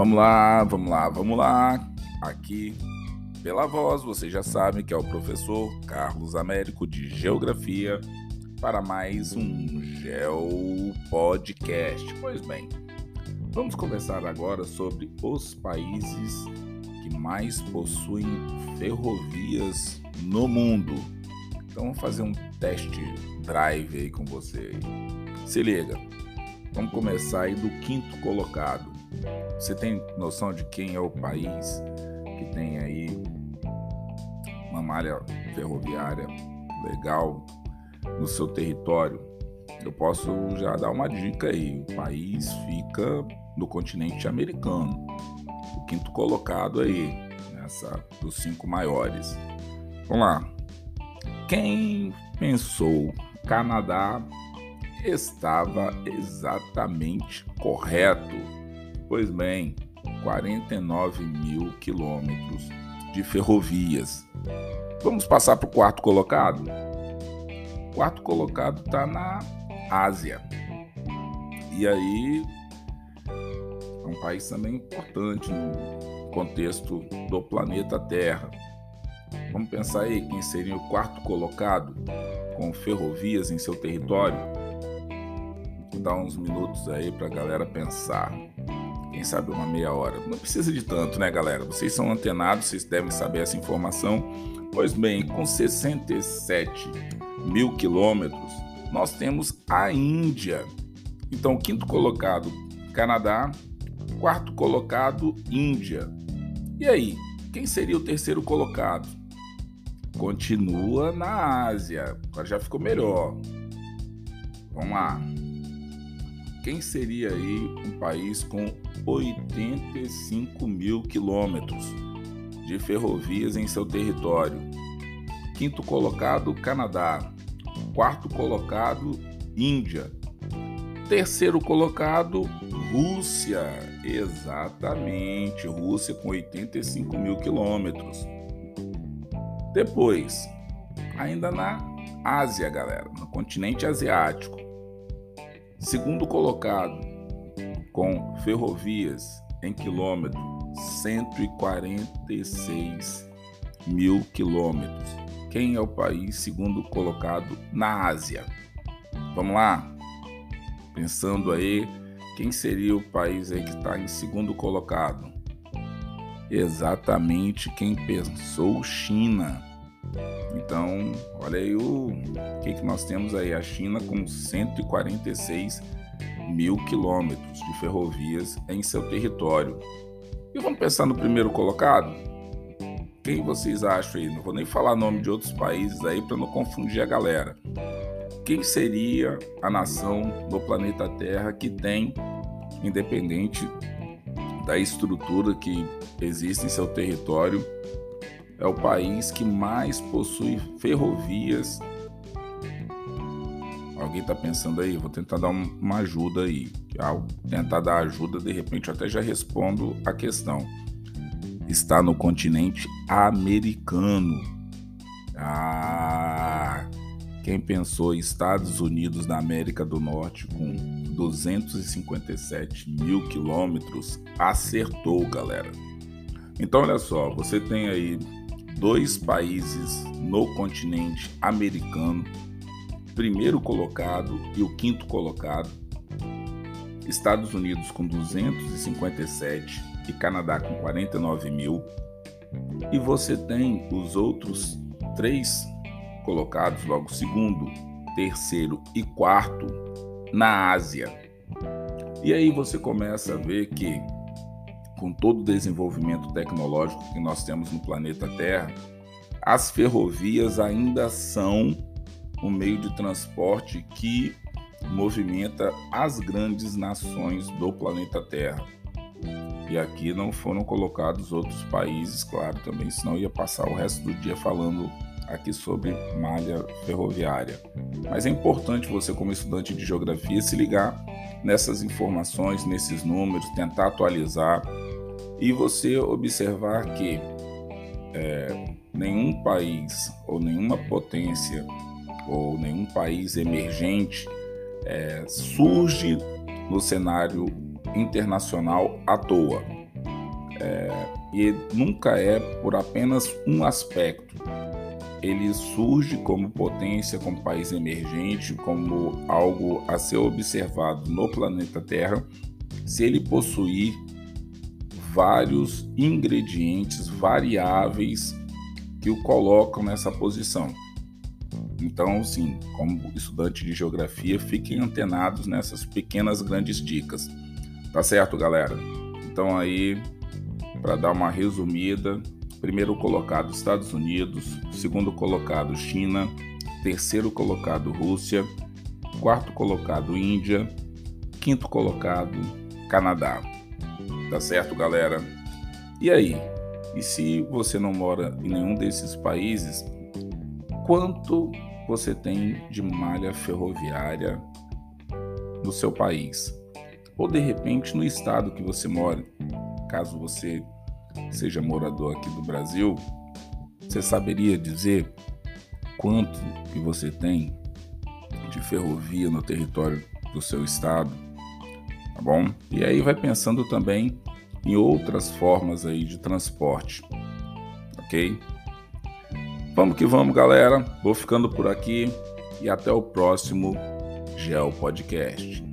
Vamos lá, vamos lá, vamos lá. Aqui pela voz, vocês já sabem que é o professor Carlos Américo de Geografia para mais um Geo Podcast. Pois bem, vamos conversar agora sobre os países que mais possuem ferrovias no mundo. Então vamos fazer um teste drive aí com você. Se liga. Vamos começar aí do quinto colocado. Você tem noção de quem é o país que tem aí uma malha ferroviária legal no seu território? Eu posso já dar uma dica aí. O país fica no continente americano, o quinto colocado aí, nessa dos cinco maiores. Vamos lá. Quem pensou Canadá estava exatamente correto. Pois bem, 49 mil quilômetros de ferrovias. Vamos passar para o quarto colocado? O quarto colocado está na Ásia. E aí é um país também importante no contexto do planeta Terra. Vamos pensar aí quem seria o quarto colocado com ferrovias em seu território? Vou dar uns minutos aí para a galera pensar. Quem sabe uma meia hora. Não precisa de tanto, né, galera? Vocês são antenados, vocês devem saber essa informação. Pois bem, com 67 mil quilômetros, nós temos a Índia. Então, quinto colocado, Canadá. Quarto colocado, Índia. E aí, quem seria o terceiro colocado? Continua na Ásia. Agora já ficou melhor. Vamos lá. Quem seria aí um país com 85 mil quilômetros de ferrovias em seu território? Quinto colocado, Canadá. Quarto colocado, Índia. Terceiro colocado, Rússia. Exatamente, Rússia com 85 mil quilômetros. Depois, ainda na Ásia, galera, no continente asiático. Segundo colocado, com ferrovias em quilômetro, 146 mil quilômetros. Quem é o país segundo colocado na Ásia? Vamos lá? Pensando aí, quem seria o país aí que está em segundo colocado? exatamente quem pensou China. Então, olha aí o, que, que nós temos aí. A China com 146 mil quilômetros de ferrovias em seu território. E vamos pensar no primeiro colocado? Quem vocês acham aí? Não vou nem falar nome de outros países aí para não confundir a galera. Quem seria a nação do planeta Terra que tem, independente da estrutura que existe em seu território, é o país que mais possui ferrovias. Alguém está pensando aí? Vou tentar dar uma ajuda aí. Ao tentar dar ajuda, de repente eu até já respondo a questão. Está no continente americano. Ah, quem pensou Estados Unidos da América do Norte com 257 mil quilômetros acertou, galera. Então, olha só, você tem aí dois países no continente americano, primeiro colocado e o quinto colocado, Estados Unidos com 257 e Canadá com 49 mil, e você tem os outros três colocados, logo segundo, terceiro e quarto, na Ásia. E aí você começa a ver que, com todo o desenvolvimento tecnológico que nós temos no planeta Terra, as ferrovias ainda são o meio de transporte que movimenta as grandes nações do planeta Terra. E aqui não foram colocados outros países, claro, também, senão ia passar o resto do dia falando aqui sobre malha ferroviária. Mas é importante você, como estudante de geografia, se ligar nessas informações, nesses números, tentar atualizar e você observar que é, nenhum país ou nenhuma potência ou nenhum país emergente é, surge no cenário internacional à toa. É, e nunca é por apenas um aspecto. Ele surge como potência, como país emergente, como algo a ser observado no planeta Terra, se ele possuir vários ingredientes variáveis que o colocam nessa posição. Então, sim, como estudante de geografia, fiquem antenados nessas pequenas grandes dicas. Tá certo, galera? Então aí, para dar uma resumida, primeiro colocado Estados Unidos, segundo colocado China, terceiro colocado Rússia, quarto colocado Índia, quinto colocado Canadá. Tá certo, galera? E aí? E se você não mora em nenhum desses países, quanto você tem de malha ferroviária no seu país? Ou de repente no estado que você mora, caso você seja morador aqui do Brasil, você saberia dizer quanto que você tem de ferrovia no território do seu estado? Tá bom? E aí vai pensando também em outras formas aí de transporte. OK? Vamos que vamos, galera. Vou ficando por aqui e até o próximo Geo Podcast.